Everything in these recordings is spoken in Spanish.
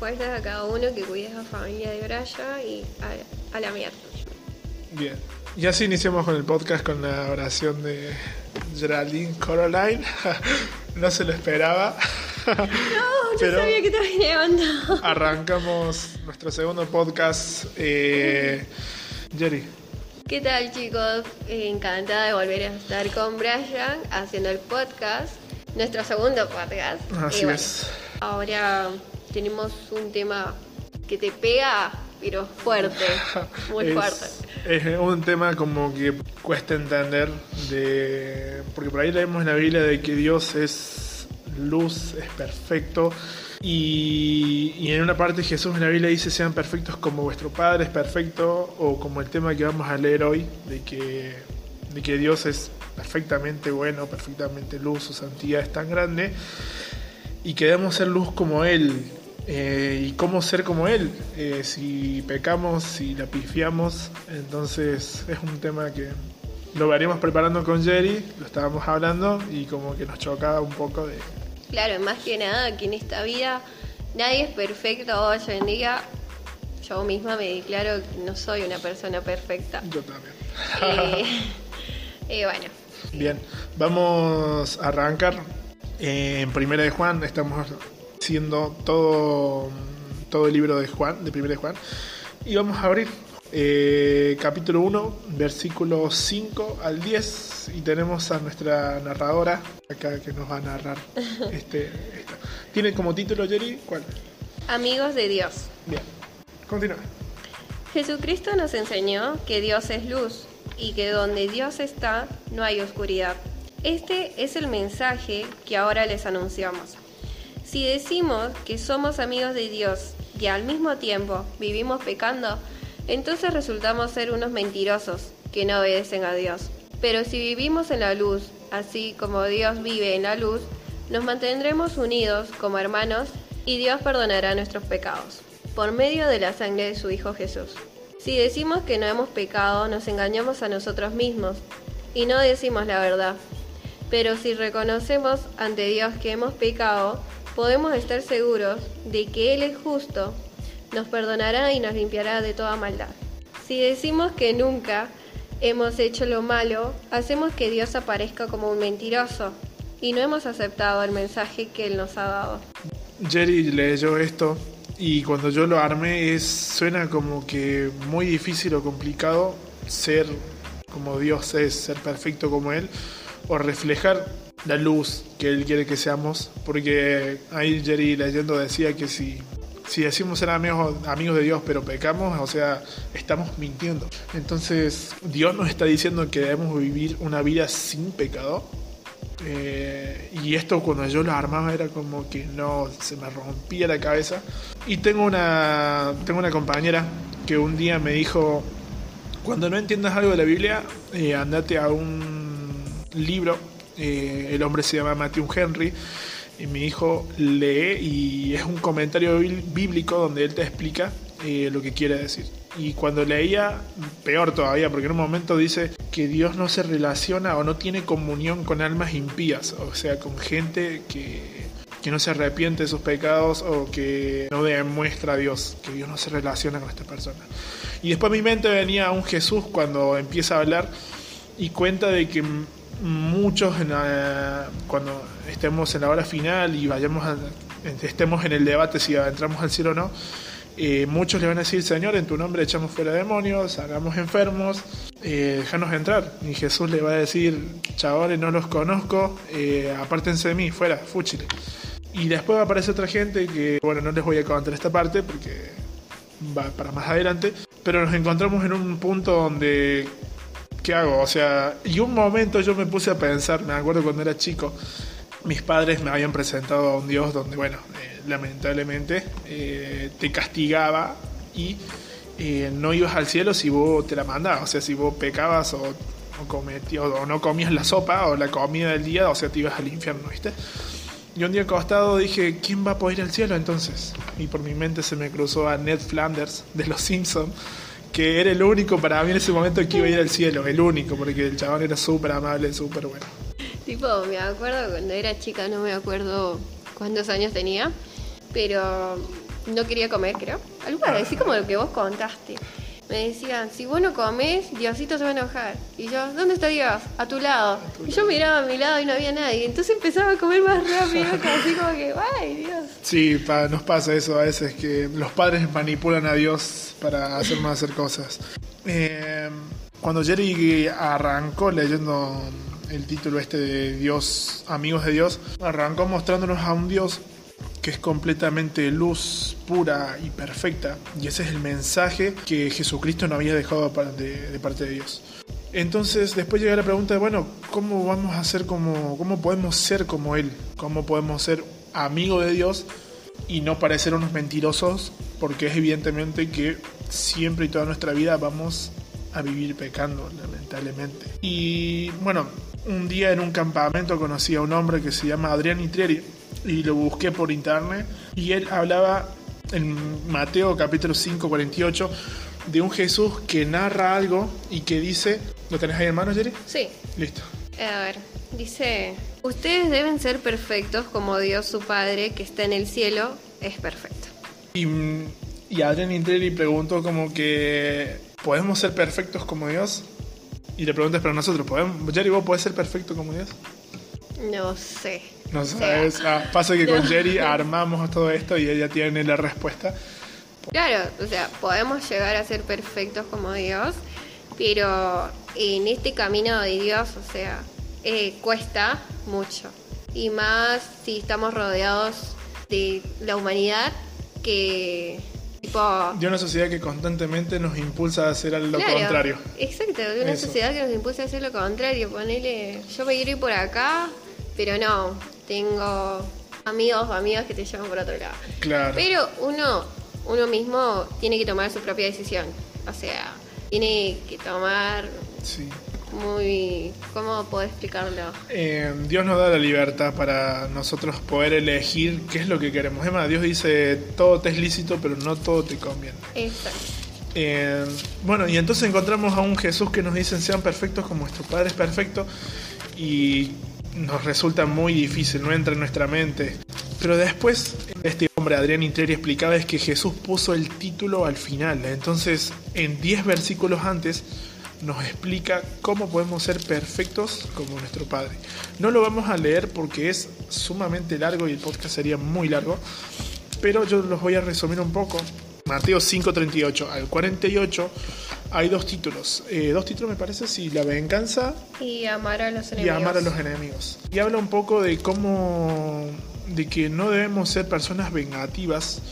respuestas a cada uno, que cuides a la familia de Braya y a, a la mierda. Bien. Y así iniciamos con el podcast con la oración de Geraldine Coraline. no se lo esperaba. No, no Pero- sabía que te levantado. Arrancamos nuestro segundo podcast. Eh, Jerry, ¿Qué tal chicos? Encantada de volver a estar con Brian haciendo el podcast, nuestro segundo podcast. Así Y bueno, es. Ahora tenemos un tema que te pega, pero fuerte, muy es, fuerte. es un tema como que cuesta entender de porque por ahí leemos en la Biblia de que Dios es luz, es perfecto y, y en una parte Jesús en la Biblia dice sean perfectos como vuestro Padre es perfecto o como el tema que vamos a leer hoy de que, de que Dios es perfectamente bueno, perfectamente luz, su santidad es tan grande y que debemos ser luz como Él. Eh, y cómo ser como Él. Eh, si pecamos, si la pifiamos, entonces es un tema que lo veremos preparando con Jerry, lo estábamos hablando y como que nos chocaba un poco de... Claro, más que nada que en esta vida nadie es perfecto hoy en día. Yo misma me declaro que no soy una persona perfecta. Yo también. Eh, y bueno, Bien, vamos a arrancar eh, en Primera de Juan, estamos todo, todo el libro de Juan, de Primera de Juan, y vamos a abrir eh, capítulo 1, versículo 5 al 10, y tenemos a nuestra narradora acá que nos va a narrar este. ¿Tiene como título, Jerry? ¿Cuál? amigos de Dios. Bien, continúa. Jesucristo nos enseñó que Dios es luz y que donde Dios está no hay oscuridad. Este es el mensaje que ahora les anunciamos. Si decimos que somos amigos de Dios y al mismo tiempo vivimos pecando, entonces resultamos ser unos mentirosos que no obedecen a Dios. Pero si vivimos en la luz, así como Dios vive en la luz, nos mantendremos unidos como hermanos y Dios perdonará nuestros pecados por medio de la sangre de su Hijo Jesús. Si decimos que no hemos pecado, nos engañamos a nosotros mismos y no decimos la verdad. Pero si reconocemos ante Dios que hemos pecado, podemos estar seguros de que Él es justo, nos perdonará y nos limpiará de toda maldad. Si decimos que nunca hemos hecho lo malo, hacemos que Dios aparezca como un mentiroso y no hemos aceptado el mensaje que Él nos ha dado. Jerry leyó esto y cuando yo lo armé es, suena como que muy difícil o complicado ser como Dios es, ser perfecto como Él o reflejar la luz que Él quiere que seamos, porque ahí Jerry leyendo decía que si, si decimos ser amigos, amigos de Dios pero pecamos, o sea, estamos mintiendo. Entonces Dios nos está diciendo que debemos vivir una vida sin pecado, eh, y esto cuando yo lo armaba era como que no se me rompía la cabeza. Y tengo una, tengo una compañera que un día me dijo, cuando no entiendas algo de la Biblia, eh, andate a un libro, eh, el hombre se llama Matthew Henry, y mi hijo lee y es un comentario bí- bíblico donde él te explica eh, lo que quiere decir. Y cuando leía, peor todavía, porque en un momento dice que Dios no se relaciona o no tiene comunión con almas impías, o sea, con gente que, que no se arrepiente de sus pecados o que no demuestra a Dios, que Dios no se relaciona con esta persona. Y después a mi mente venía un Jesús cuando empieza a hablar y cuenta de que muchos en la- cuando estemos en la hora final y vayamos a- estemos en el debate si entramos al cielo o no, eh, muchos le van a decir, Señor, en tu nombre echamos fuera demonios, hagamos enfermos, eh, déjanos entrar. Y Jesús le va a decir, chavales, no los conozco, eh, apártense de mí, fuera, fúchile. Y después aparece otra gente que, bueno, no les voy a contar esta parte porque va para más adelante, pero nos encontramos en un punto donde, ¿qué hago? O sea, y un momento yo me puse a pensar, me acuerdo cuando era chico, mis padres me habían presentado a un Dios donde, bueno, eh, lamentablemente eh, te castigaba y eh, no ibas al cielo si vos te la mandabas, o sea, si vos pecabas o, cometías, o no comías la sopa o la comida del día, o sea, te ibas al infierno, ¿viste? Y un día acostado dije, ¿quién va a poder ir al cielo entonces? Y por mi mente se me cruzó a Ned Flanders de Los Simpsons, que era el único para mí en ese momento que iba a ir al cielo, el único, porque el chabón era súper amable, súper bueno. Tipo, me acuerdo cuando era chica, no me acuerdo cuántos años tenía, pero no quería comer, creo. Algo así como lo que vos contaste. Me decían, si vos no comes, Diosito se va a enojar. Y yo, ¿dónde está Dios? A tu lado. Y yo miraba a mi lado y no había nadie. Entonces empezaba a comer más rápido, así como que, ¡ay, Dios! Sí, nos pasa eso a veces, que los padres manipulan a Dios para hacernos hacer cosas. Eh, cuando Jerry arrancó leyendo el título este de Dios, Amigos de Dios, arrancó mostrándonos a un Dios que es completamente luz pura y perfecta. Y ese es el mensaje que Jesucristo no había dejado de, parte de Dios. Entonces después llega la pregunta de, bueno, ¿cómo vamos a ser como, cómo podemos ser como Él? ¿Cómo podemos ser amigos de Dios y no parecer unos mentirosos? Porque es evidentemente que siempre y toda nuestra vida vamos a vivir pecando, lamentablemente. Y bueno, un día en un campamento conocí a un hombre que se llama Adrián Itrieri y lo busqué por internet y él hablaba en Mateo capítulo 5, 48 de un Jesús que narra algo y que dice, ¿lo tenés ahí en mano, Jerry? Sí. Listo. A ver, dice, ustedes deben ser perfectos como Dios su Padre que está en el cielo es perfecto. Y, y Adrián Intreri preguntó como que, ¿podemos ser perfectos como Dios? Y le preguntas para nosotros, ¿podemos, Jerry, vos podés ser perfecto como Dios? No sé. No sabes. Ah, pasa que con Jerry armamos todo esto y ella tiene la respuesta. Claro, o sea, podemos llegar a ser perfectos como Dios, pero en este camino de Dios, o sea, eh, cuesta mucho. Y más si estamos rodeados de la humanidad que tipo... De una sociedad que constantemente nos impulsa a hacer lo contrario. Exacto, de una sociedad que nos impulsa a hacer lo contrario. Ponele, yo me quiero ir por acá, pero no, tengo amigos o amigas que te llevan por otro lado. Claro. Pero uno, uno mismo tiene que tomar su propia decisión. O sea, tiene que tomar sí. muy... ¿Cómo puedo explicarlo? Eh, Dios nos da la libertad para nosotros poder elegir qué es lo que queremos. Es más, Dios dice, todo te es lícito, pero no todo te conviene. Exacto. Eh, bueno, y entonces encontramos a un Jesús que nos dice sean perfectos como vuestro Padre es perfecto y nos resulta muy difícil, no entra en nuestra mente. Pero después, este hombre, Adrián Intrieri, explicaba es que Jesús puso el título al final. Entonces, en 10 versículos antes, nos explica cómo podemos ser perfectos como nuestro Padre. No lo vamos a leer porque es sumamente largo y el podcast sería muy largo, pero yo los voy a resumir un poco. Mateo 5:38 al 48 hay dos títulos. Eh, dos títulos me parece, sí, la venganza y amar a los enemigos. Y amar a los enemigos. Y habla un poco de cómo, de que no debemos ser personas vengativas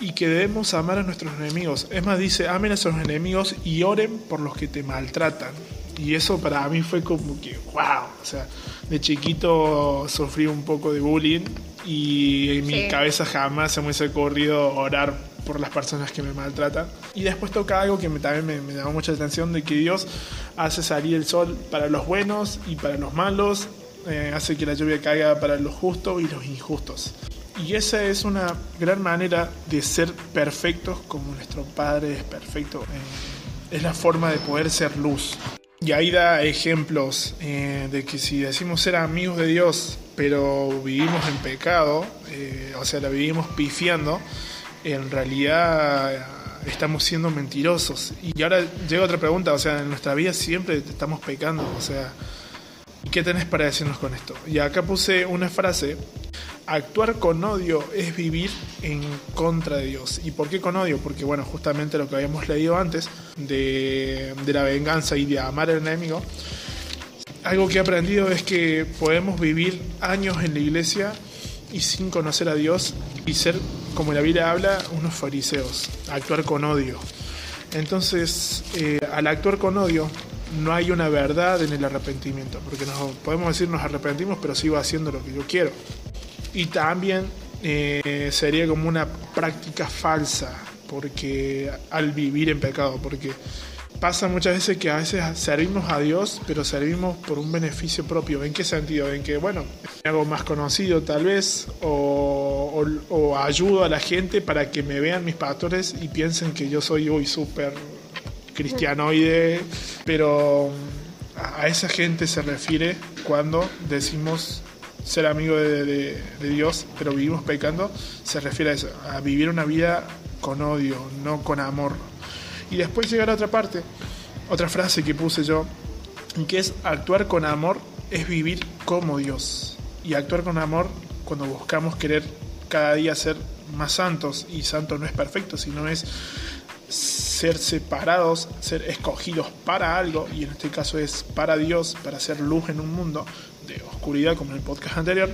y que debemos amar a nuestros enemigos. Es más, dice, amen a sus enemigos y oren por los que te maltratan. Y eso para mí fue como que, wow, o sea, de chiquito sufrí un poco de bullying y en mi cabeza jamás se me hubiese ocurrido orar por las personas que me maltratan. Y después toca algo que me, también me, me llamó mucha atención, de que Dios hace salir el sol para los buenos y para los malos, eh, hace que la lluvia caiga para los justos y los injustos. Y esa es una gran manera de ser perfectos como nuestro Padre es perfecto. Eh, es la forma de poder ser luz. Y ahí da ejemplos eh, de que si decimos ser amigos de Dios, pero vivimos en pecado, o sea, la vivimos pifiando, en realidad estamos siendo mentirosos. Y ahora llega otra pregunta, o sea, en nuestra vida siempre estamos pecando, o sea, ¿y qué tenés para decirnos con esto? Y acá puse una frase, actuar con odio es vivir en contra de Dios. ¿Y por qué con odio? Porque, bueno, justamente lo que habíamos leído antes de, de la venganza y de amar al enemigo, algo que he aprendido es que podemos vivir años en la iglesia y sin conocer a Dios y ser, como la Biblia habla, unos fariseos, actuar con odio. Entonces, eh, al actuar con odio, no hay una verdad en el arrepentimiento, porque nos, podemos decir nos arrepentimos, pero sigo haciendo lo que yo quiero. Y también eh, sería como una práctica falsa, porque al vivir en pecado, porque pasa muchas veces que a veces servimos a Dios, pero servimos por un beneficio propio. ¿En qué sentido? En que, bueno, me hago más conocido tal vez, o, ayudo a la gente para que me vean mis pastores y piensen que yo soy hoy súper cristianoide, pero a esa gente se refiere cuando decimos ser amigo de, de- de Dios, pero vivimos pecando, se refiere a eso, a vivir una vida con odio, no con amor. Y después llega la otra parte, otra frase que puse yo, que es actuar con amor es vivir como Dios. Y actuar con amor cuando buscamos querer cada día ser más santos, y santo no es perfecto, sino es ser separados, ser escogidos para algo, y en este caso es para Dios, para hacer luz en un mundo de oscuridad, como en el podcast anterior.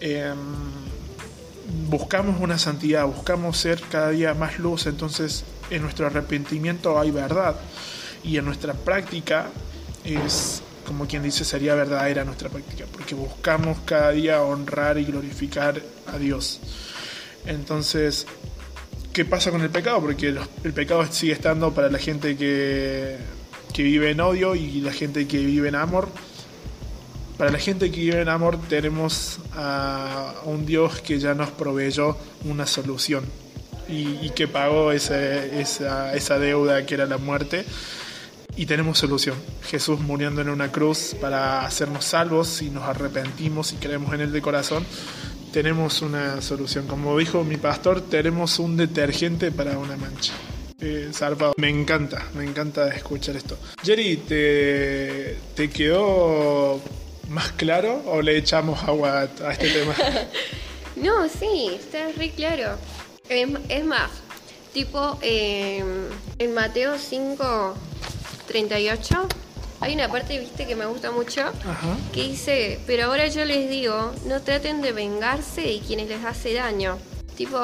Em, buscamos una santidad, buscamos ser cada día más luz, entonces en nuestro arrepentimiento hay verdad, y en nuestra práctica es como quien dice sería verdadera nuestra práctica, porque buscamos cada día honrar y glorificar a Dios. Entonces, ¿qué pasa con el pecado? Porque el pecado sigue estando para la gente que, que vive en odio y la gente que vive en amor. Para la gente que vive en amor tenemos a un Dios que ya nos proveyó una solución y, y que pagó esa, esa deuda que era la muerte y tenemos solución. Jesús muriendo en una cruz para hacernos salvos si nos arrepentimos y creemos en Él de corazón. Tenemos una solución. Como dijo mi pastor, tenemos un detergente para una mancha. Eh, zarpado. Me encanta, me encanta escuchar esto. Jerry, ¿te, ¿te quedó más claro o le echamos agua a, a este tema? No, sí, está re claro. Es, es más, tipo, eh, en Mateo 5, 38, hay una parte, viste, que me gusta mucho, Ajá. que dice, pero ahora yo les digo, no traten de vengarse de quienes les hace daño. Tipo,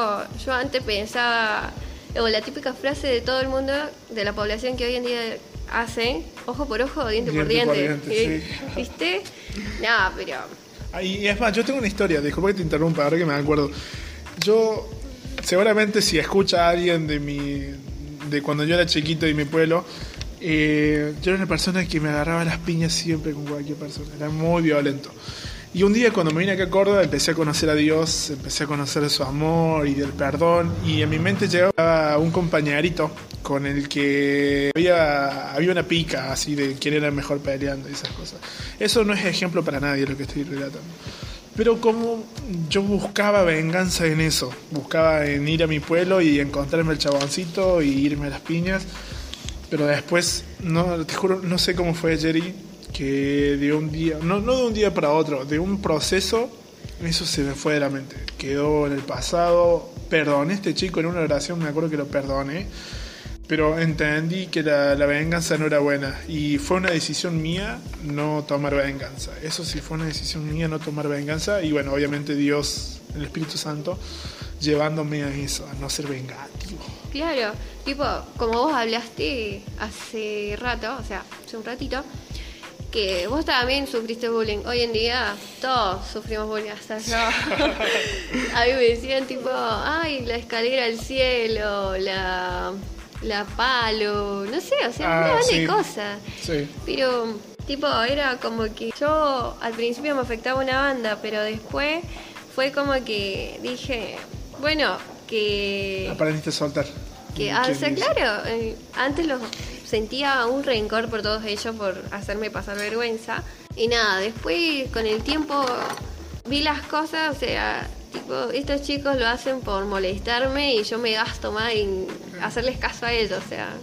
yo antes pensaba, o la típica frase de todo el mundo, de la población que hoy en día hace, ojo por ojo, diente, por Diente por diente. diente, sí. ¿Viste? No, pero... Y es más, yo tengo una historia, disculpa que te interrumpa, ahora que me acuerdo. Yo, seguramente si escucha a alguien de mi. de cuando yo era chiquito y mi pueblo, eh, yo era una persona que me agarraba las piñas siempre con cualquier persona, era muy violento. Y un día cuando me vine acá a Córdoba empecé a conocer a Dios, empecé a conocer su amor y del perdón y en mi mente llegaba un compañerito con el que había, había una pica así de quién era el mejor peleando y esas cosas. Eso no es ejemplo para nadie lo que estoy relatando. Pero como yo buscaba venganza en eso, buscaba en ir a mi pueblo y encontrarme el chaboncito y irme a las piñas, pero después, no, te juro, no sé cómo fue Jerry, que de un día, no, no de un día para otro, de un proceso, eso se me fue de la mente. Quedó en el pasado, perdoné a este chico en una oración, me acuerdo que lo perdoné, pero entendí que la, la venganza no era buena y fue una decisión mía no tomar venganza. Eso sí fue una decisión mía no tomar venganza y bueno, obviamente Dios, el Espíritu Santo, llevándome a eso, a no ser vengativo. Claro, tipo, como vos hablaste hace rato, o sea, hace un ratito, que vos también sufriste bullying. Hoy en día todos sufrimos bullying, hasta yo. A mí me decían tipo, ay, la escalera al cielo, la, la palo, no sé, o sea, Ah, una banda sí. de cosas. Sí. Pero, tipo, era como que yo al principio me afectaba una banda, pero después fue como que dije, bueno, que... Aprendiste a soltar. Que, ¿Quién ah, o sea, claro, eh, antes los sentía un rencor por todos ellos, por hacerme pasar vergüenza. Y nada, después con el tiempo vi las cosas, o sea, estos chicos lo hacen por molestarme y yo me gasto más en hacerles caso a ellos, o sea,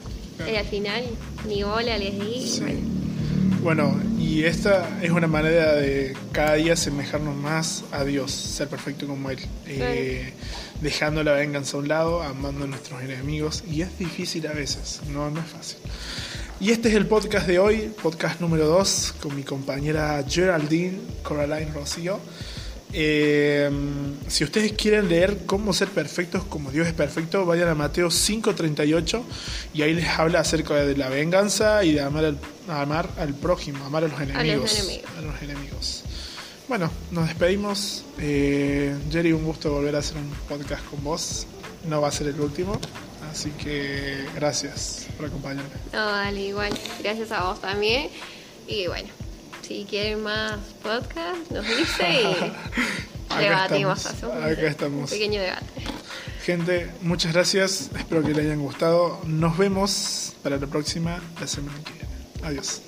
y al final ni bola les di. Sí. bueno. Bueno, y esta es una manera de cada día asemejarnos más a Dios, ser perfecto como Él, eh, dejando la venganza a un lado, amando a nuestros enemigos, y es difícil a veces, no, no es fácil. Y este es el podcast de hoy, podcast número 2, con mi compañera Geraldine Coraline Rocío. Eh, si ustedes quieren leer cómo ser perfectos como Dios es perfecto, vayan a Mateo 5:38 y ahí les habla acerca de la venganza y de amar al, amar al prójimo, amar a los enemigos. enemigos. a los enemigos. Bueno, nos despedimos. Eh, Jerry, un gusto volver a hacer un podcast con vos. No va a ser el último, así que gracias por acompañarme. No, dale, igual. Gracias a vos también. Y bueno, si quieren más podcast, nos dice y debatimos. estamos, un- acá estamos. Pequeño debate. Gente, muchas gracias. Espero que les hayan gustado. Nos vemos para la próxima, la semana que viene. Adiós.